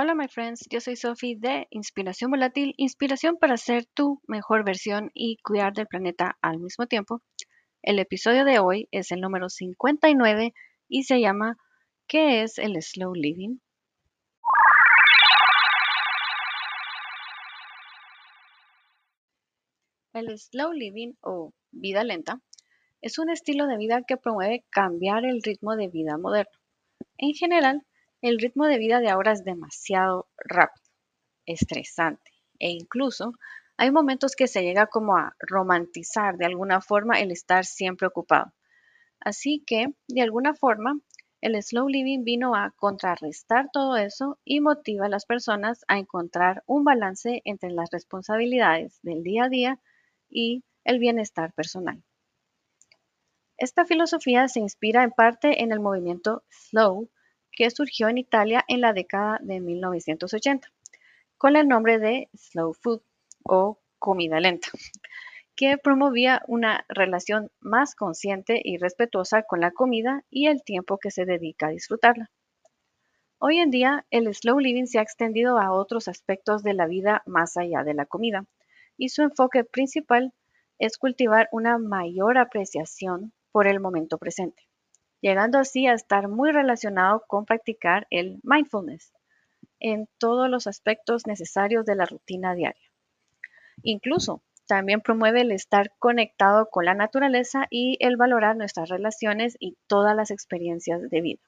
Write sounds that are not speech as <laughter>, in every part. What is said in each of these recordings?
Hola, my friends. Yo soy Sophie de Inspiración Volátil, inspiración para ser tu mejor versión y cuidar del planeta al mismo tiempo. El episodio de hoy es el número 59 y se llama ¿Qué es el slow living? El slow living o vida lenta es un estilo de vida que promueve cambiar el ritmo de vida moderno. En general, el ritmo de vida de ahora es demasiado rápido, estresante e incluso hay momentos que se llega como a romantizar de alguna forma el estar siempre ocupado. Así que, de alguna forma, el slow living vino a contrarrestar todo eso y motiva a las personas a encontrar un balance entre las responsabilidades del día a día y el bienestar personal. Esta filosofía se inspira en parte en el movimiento slow que surgió en Italia en la década de 1980, con el nombre de Slow Food o comida lenta, que promovía una relación más consciente y respetuosa con la comida y el tiempo que se dedica a disfrutarla. Hoy en día, el slow living se ha extendido a otros aspectos de la vida más allá de la comida, y su enfoque principal es cultivar una mayor apreciación por el momento presente llegando así a estar muy relacionado con practicar el mindfulness en todos los aspectos necesarios de la rutina diaria. Incluso también promueve el estar conectado con la naturaleza y el valorar nuestras relaciones y todas las experiencias de vida.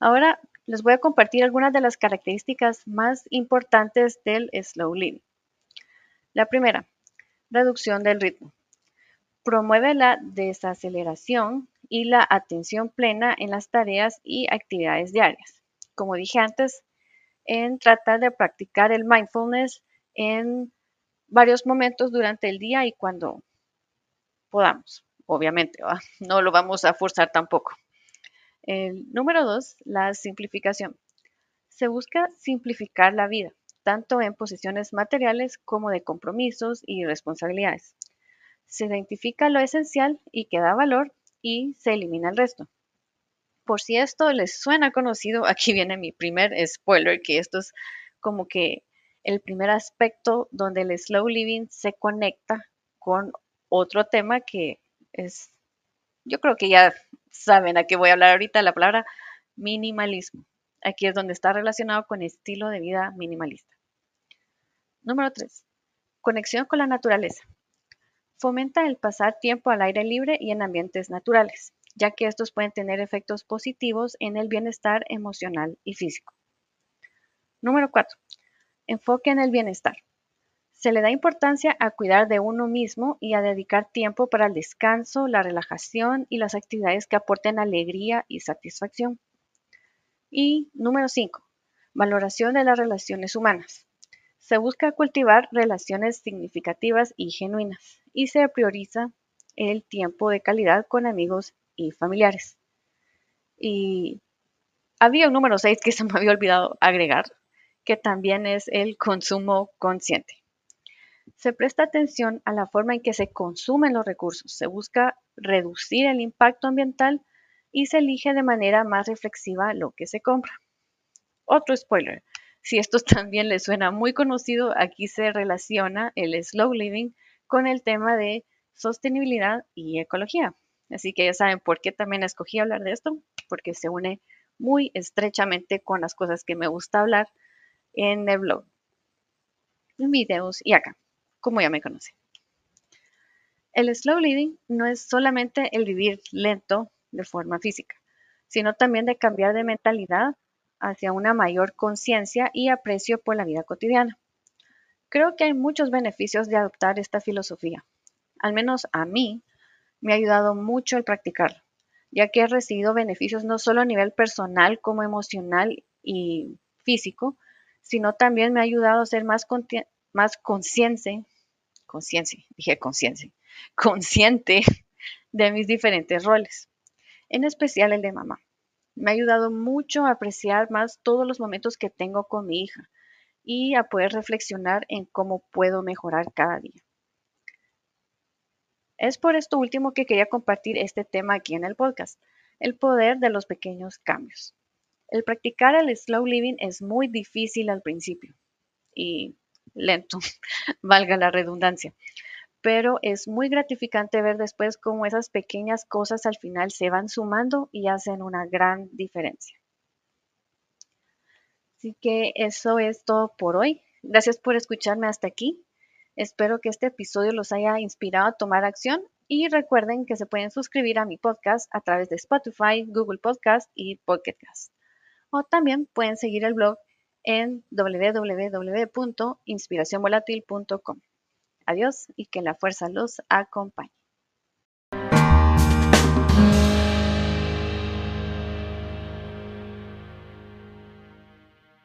Ahora les voy a compartir algunas de las características más importantes del slow living. La primera, reducción del ritmo. Promueve la desaceleración y la atención plena en las tareas y actividades diarias. Como dije antes, en tratar de practicar el mindfulness en varios momentos durante el día y cuando podamos, obviamente, <laughs> no lo vamos a forzar tampoco. El número dos, la simplificación. Se busca simplificar la vida, tanto en posiciones materiales como de compromisos y responsabilidades. Se identifica lo esencial y que da valor y se elimina el resto. Por si esto les suena conocido, <laughs> aquí viene mi primer spoiler, que esto es como que el primer aspecto donde el slow living se conecta con otro tema que es, yo creo que ya saben a qué voy a hablar ahorita, la palabra minimalismo. Aquí es donde está relacionado con estilo de vida minimalista. Número 3. Conexión con la naturaleza. Fomenta el pasar tiempo al aire libre y en ambientes naturales, ya que estos pueden tener efectos positivos en el bienestar emocional y físico. Número 4. Enfoque en el bienestar. Se le da importancia a cuidar de uno mismo y a dedicar tiempo para el descanso, la relajación y las actividades que aporten alegría y satisfacción. Y número 5. Valoración de las relaciones humanas. Se busca cultivar relaciones significativas y genuinas y se prioriza el tiempo de calidad con amigos y familiares. Y había un número 6 que <laughs> se me había olvidado agregar, que también es el consumo consciente. Se presta atención a la forma en que se consumen los recursos, se busca reducir el impacto ambiental y se elige de manera más reflexiva lo que se compra. Otro spoiler, si esto <laughs> también les suena muy conocido, aquí se relaciona el slow living con el tema de sostenibilidad y ecología. Así que ya saben por qué también escogí hablar de esto, porque se une muy estrechamente con las cosas que me gusta hablar en el blog, en videos y acá, como ya me conocen. El slow living no es solamente el vivir lento de forma física, sino también de cambiar de mentalidad hacia una mayor conciencia y aprecio por la vida cotidiana. Creo que hay muchos beneficios de adoptar esta filosofía. Al menos a mí me ha ayudado mucho el practicarla, ya que he recibido beneficios no solo a nivel personal como emocional y físico, sino también me ha ayudado a ser más, más consciente, conciencia, dije conciencia, <laughs> consciente de mis diferentes roles, en especial el de mamá. Me ha ayudado mucho a apreciar más todos los momentos que tengo con mi hija y a poder reflexionar en cómo puedo mejorar cada día. Es por esto último que quería compartir este tema aquí en el podcast, el poder de los pequeños cambios. El practicar el slow living es muy difícil al principio y lento, <laughs> valga la redundancia, pero es muy gratificante ver después cómo esas pequeñas cosas al final se van sumando y hacen una gran diferencia. Así que eso es todo por hoy. Gracias por escucharme hasta aquí. Espero que este episodio los haya inspirado a tomar acción y recuerden que se pueden suscribir a mi podcast a través de Spotify, Google Podcast y Pocket. O también pueden seguir el blog en www.inspiracionvolatil.com. Adiós y que la fuerza los acompañe.